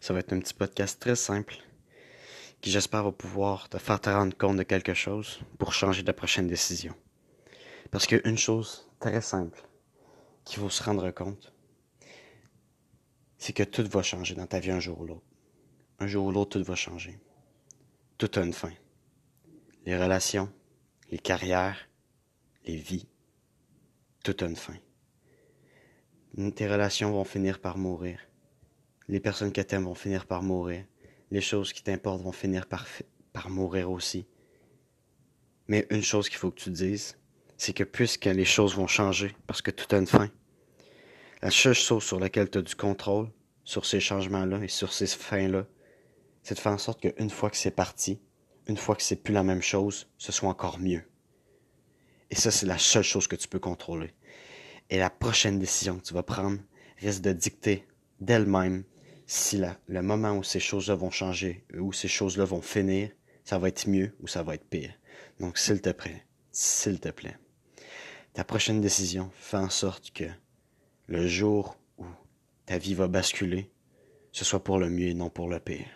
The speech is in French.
Ça va être un petit podcast très simple qui j'espère va pouvoir te faire te rendre compte de quelque chose pour changer ta prochaine décision. Parce qu'il y a une chose très simple qu'il faut se rendre compte, c'est que tout va changer dans ta vie un jour ou l'autre. Un jour ou l'autre, tout va changer. Tout a une fin. Les relations, les carrières, les vies, tout a une fin. Tes relations vont finir par mourir. Les personnes que t'aimes vont finir par mourir. Les choses qui t'importent vont finir par, par mourir aussi. Mais une chose qu'il faut que tu dises, c'est que puisque les choses vont changer, parce que tout a une fin, la seule chose sur laquelle tu as du contrôle, sur ces changements-là et sur ces fins-là, c'est de faire en sorte qu'une fois que c'est parti, une fois que c'est plus la même chose, ce soit encore mieux. Et ça, c'est la seule chose que tu peux contrôler. Et la prochaine décision que tu vas prendre risque de dicter d'elle-même si le moment où ces choses-là vont changer, où ces choses-là vont finir, ça va être mieux ou ça va être pire. Donc, s'il te plaît, s'il te plaît, ta prochaine décision fait en sorte que le jour où ta vie va basculer, ce soit pour le mieux et non pour le pire.